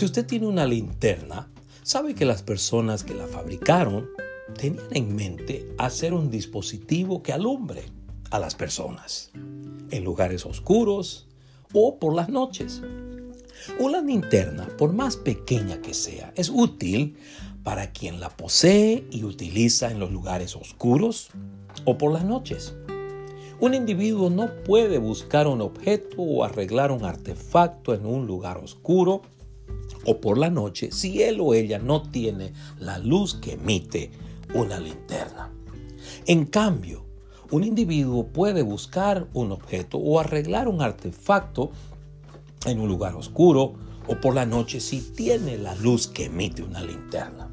Si usted tiene una linterna, sabe que las personas que la fabricaron tenían en mente hacer un dispositivo que alumbre a las personas en lugares oscuros o por las noches. Una linterna, por más pequeña que sea, es útil para quien la posee y utiliza en los lugares oscuros o por las noches. Un individuo no puede buscar un objeto o arreglar un artefacto en un lugar oscuro o por la noche si él o ella no tiene la luz que emite una linterna. En cambio, un individuo puede buscar un objeto o arreglar un artefacto en un lugar oscuro o por la noche si tiene la luz que emite una linterna.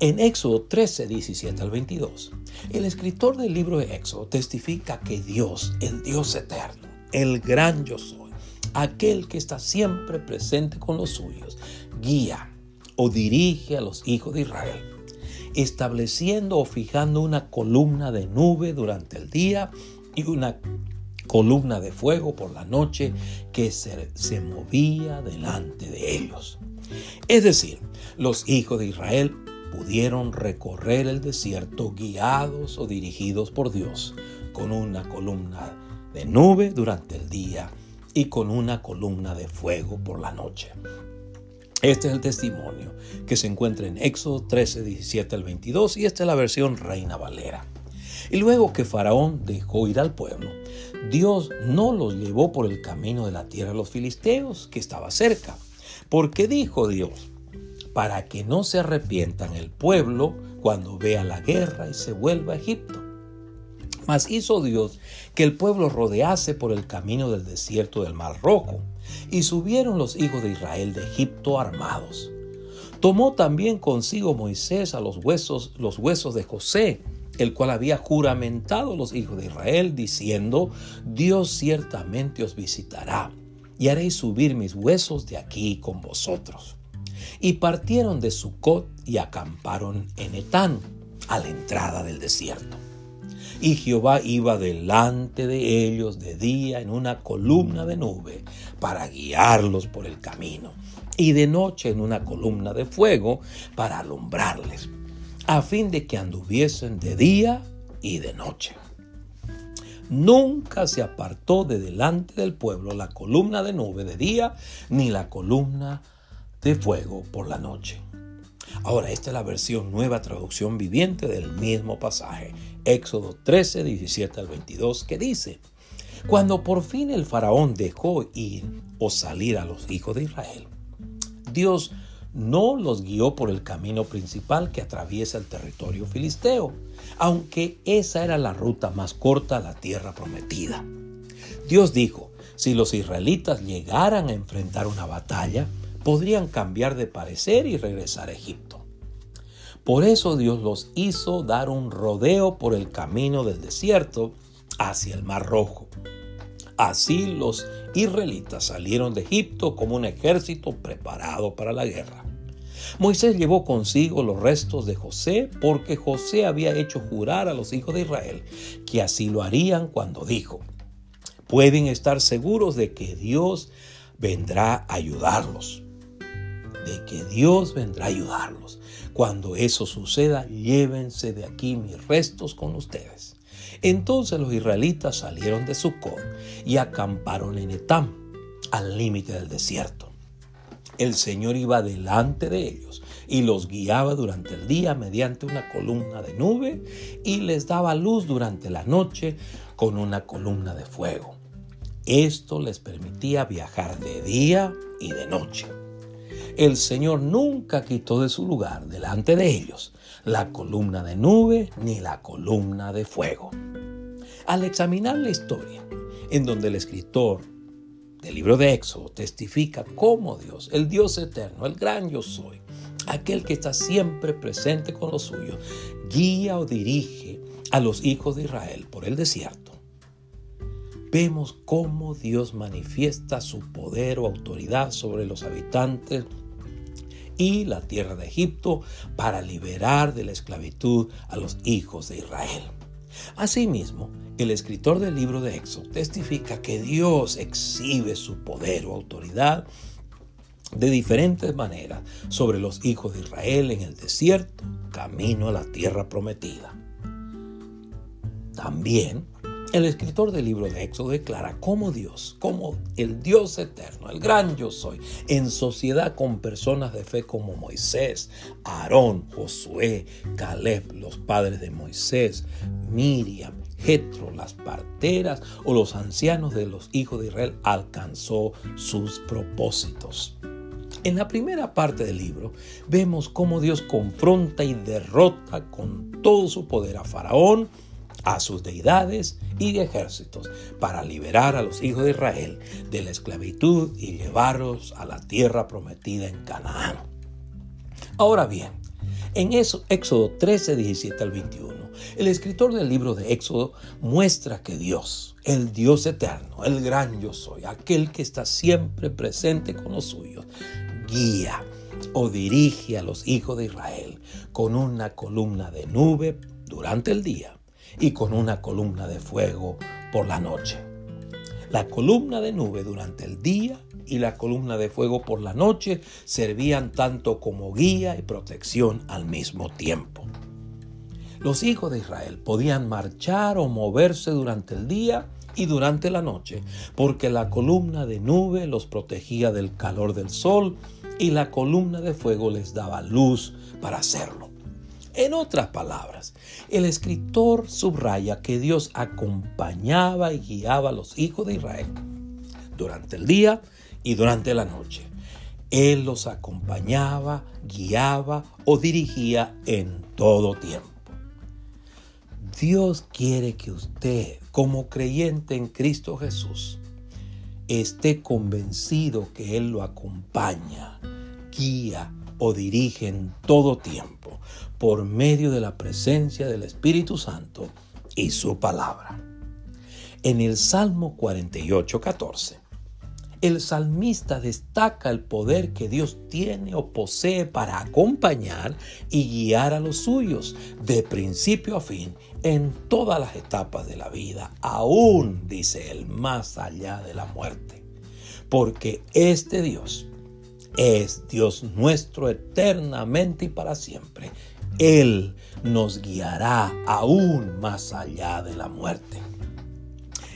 En Éxodo 13, 17 al 22, el escritor del libro de Éxodo testifica que Dios, el Dios eterno, el gran yo aquel que está siempre presente con los suyos, guía o dirige a los hijos de Israel, estableciendo o fijando una columna de nube durante el día y una columna de fuego por la noche que se, se, movía delante de ellos. Es decir, los hijos de Israel pudieron recorrer el desierto guiados o dirigidos por Dios, con una columna de nube durante el día y con una columna de fuego por la noche. Este es el testimonio que se encuentra en Éxodo 13, 17 al 22 y esta es la versión Reina Valera. Y luego que Faraón dejó ir al pueblo, Dios no los llevó por el camino de la tierra de los filisteos, que estaba cerca, porque dijo Dios, para que no se arrepientan el pueblo cuando vea la guerra y se vuelva a Egipto. Mas hizo Dios que el pueblo rodease por el camino del desierto del Mar Rojo, y subieron los hijos de Israel de Egipto armados. Tomó también consigo Moisés a los huesos, los huesos de José, el cual había juramentado a los hijos de Israel, diciendo, Dios ciertamente os visitará, y haréis subir mis huesos de aquí con vosotros. Y partieron de Sucot y acamparon en Etán, a la entrada del desierto. Y Jehová iba delante de ellos de día en una columna de nube para guiarlos por el camino, y de noche en una columna de fuego para alumbrarles, a fin de que anduviesen de día y de noche. Nunca se apartó de delante del pueblo la columna de nube de día, ni la columna de fuego por la noche. Ahora, esta es la versión nueva traducción viviente del mismo pasaje, Éxodo 13, 17 al 22, que dice, Cuando por fin el faraón dejó ir o salir a los hijos de Israel, Dios no los guió por el camino principal que atraviesa el territorio filisteo, aunque esa era la ruta más corta a la tierra prometida. Dios dijo, si los israelitas llegaran a enfrentar una batalla, podrían cambiar de parecer y regresar a Egipto. Por eso Dios los hizo dar un rodeo por el camino del desierto hacia el Mar Rojo. Así los israelitas salieron de Egipto como un ejército preparado para la guerra. Moisés llevó consigo los restos de José porque José había hecho jurar a los hijos de Israel que así lo harían cuando dijo, pueden estar seguros de que Dios vendrá a ayudarlos de que Dios vendrá a ayudarlos. Cuando eso suceda, llévense de aquí mis restos con ustedes. Entonces los israelitas salieron de Sucot y acamparon en Etam, al límite del desierto. El Señor iba delante de ellos y los guiaba durante el día mediante una columna de nube y les daba luz durante la noche con una columna de fuego. Esto les permitía viajar de día y de noche el Señor nunca quitó de su lugar delante de ellos la columna de nube ni la columna de fuego. Al examinar la historia, en donde el escritor del libro de Éxodo testifica cómo Dios, el Dios eterno, el gran yo soy, aquel que está siempre presente con los suyos, guía o dirige a los hijos de Israel por el desierto, vemos cómo Dios manifiesta su poder o autoridad sobre los habitantes y la tierra de Egipto para liberar de la esclavitud a los hijos de Israel. Asimismo, el escritor del libro de Éxodo testifica que Dios exhibe su poder o autoridad de diferentes maneras sobre los hijos de Israel en el desierto, camino a la tierra prometida. También el escritor del libro de Éxodo declara cómo Dios, como el Dios eterno, el gran yo soy, en sociedad con personas de fe como Moisés, Aarón, Josué, Caleb, los padres de Moisés, Miriam, Jetro, las parteras o los ancianos de los hijos de Israel, alcanzó sus propósitos. En la primera parte del libro vemos cómo Dios confronta y derrota con todo su poder a Faraón, a sus deidades y ejércitos para liberar a los hijos de Israel de la esclavitud y llevarlos a la tierra prometida en Canaán. Ahora bien, en eso, Éxodo 13, 17 al 21, el escritor del libro de Éxodo muestra que Dios, el Dios eterno, el gran yo soy, aquel que está siempre presente con los suyos, guía o dirige a los hijos de Israel con una columna de nube durante el día y con una columna de fuego por la noche. La columna de nube durante el día y la columna de fuego por la noche servían tanto como guía y protección al mismo tiempo. Los hijos de Israel podían marchar o moverse durante el día y durante la noche, porque la columna de nube los protegía del calor del sol y la columna de fuego les daba luz para hacerlo. En otras palabras, el escritor subraya que Dios acompañaba y guiaba a los hijos de Israel durante el día y durante la noche. Él los acompañaba, guiaba o dirigía en todo tiempo. Dios quiere que usted, como creyente en Cristo Jesús, esté convencido que Él lo acompaña, guía o dirige en todo tiempo por medio de la presencia del Espíritu Santo y su palabra. En el Salmo 48, 14, el salmista destaca el poder que Dios tiene o posee para acompañar y guiar a los suyos de principio a fin en todas las etapas de la vida, aún, dice él, más allá de la muerte. Porque este Dios es Dios nuestro eternamente y para siempre él nos guiará aún más allá de la muerte.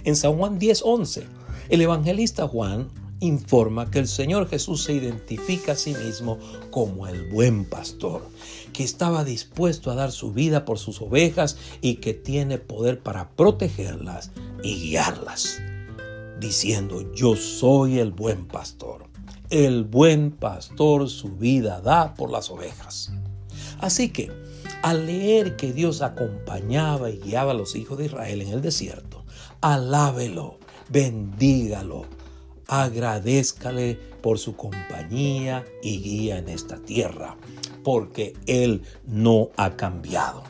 En San Juan 10:11, el evangelista Juan informa que el Señor Jesús se identifica a sí mismo como el buen pastor, que estaba dispuesto a dar su vida por sus ovejas y que tiene poder para protegerlas y guiarlas, diciendo, yo soy el buen pastor. El buen pastor su vida da por las ovejas. Así que, al leer que Dios acompañaba y guiaba a los hijos de Israel en el desierto, alábelo, bendígalo, agradézcale por su compañía y guía en esta tierra, porque Él no ha cambiado.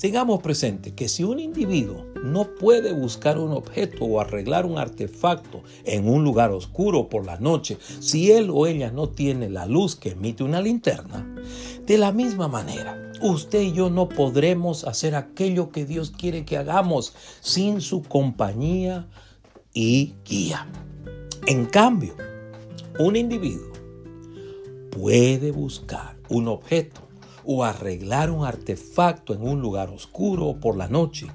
Tengamos presente que si un individuo no puede buscar un objeto o arreglar un artefacto en un lugar oscuro por la noche, si él o ella no tiene la luz que emite una linterna, de la misma manera, usted y yo no podremos hacer aquello que Dios quiere que hagamos sin su compañía y guía. En cambio, un individuo puede buscar un objeto o arreglar un artefacto en un lugar oscuro por la noche,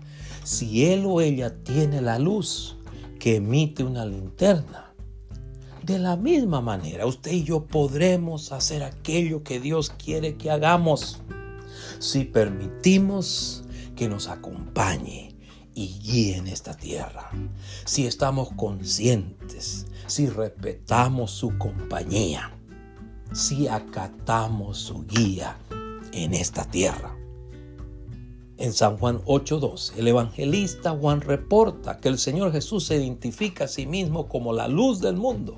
si él o ella tiene la luz que emite una linterna. De la misma manera, usted y yo podremos hacer aquello que Dios quiere que hagamos si permitimos que nos acompañe y guíe en esta tierra. Si estamos conscientes, si respetamos su compañía, si acatamos su guía en esta tierra. En San Juan 8:12, el evangelista Juan reporta que el Señor Jesús se identifica a sí mismo como la luz del mundo,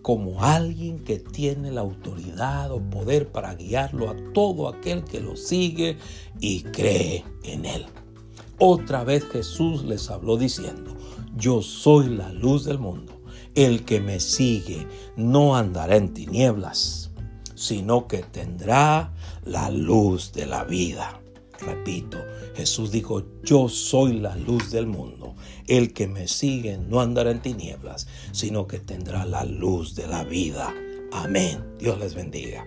como alguien que tiene la autoridad o poder para guiarlo a todo aquel que lo sigue y cree en él. Otra vez Jesús les habló diciendo, yo soy la luz del mundo. El que me sigue no andará en tinieblas, sino que tendrá la luz de la vida. Repito, Jesús dijo, yo soy la luz del mundo. El que me sigue no andará en tinieblas, sino que tendrá la luz de la vida. Amén. Dios les bendiga.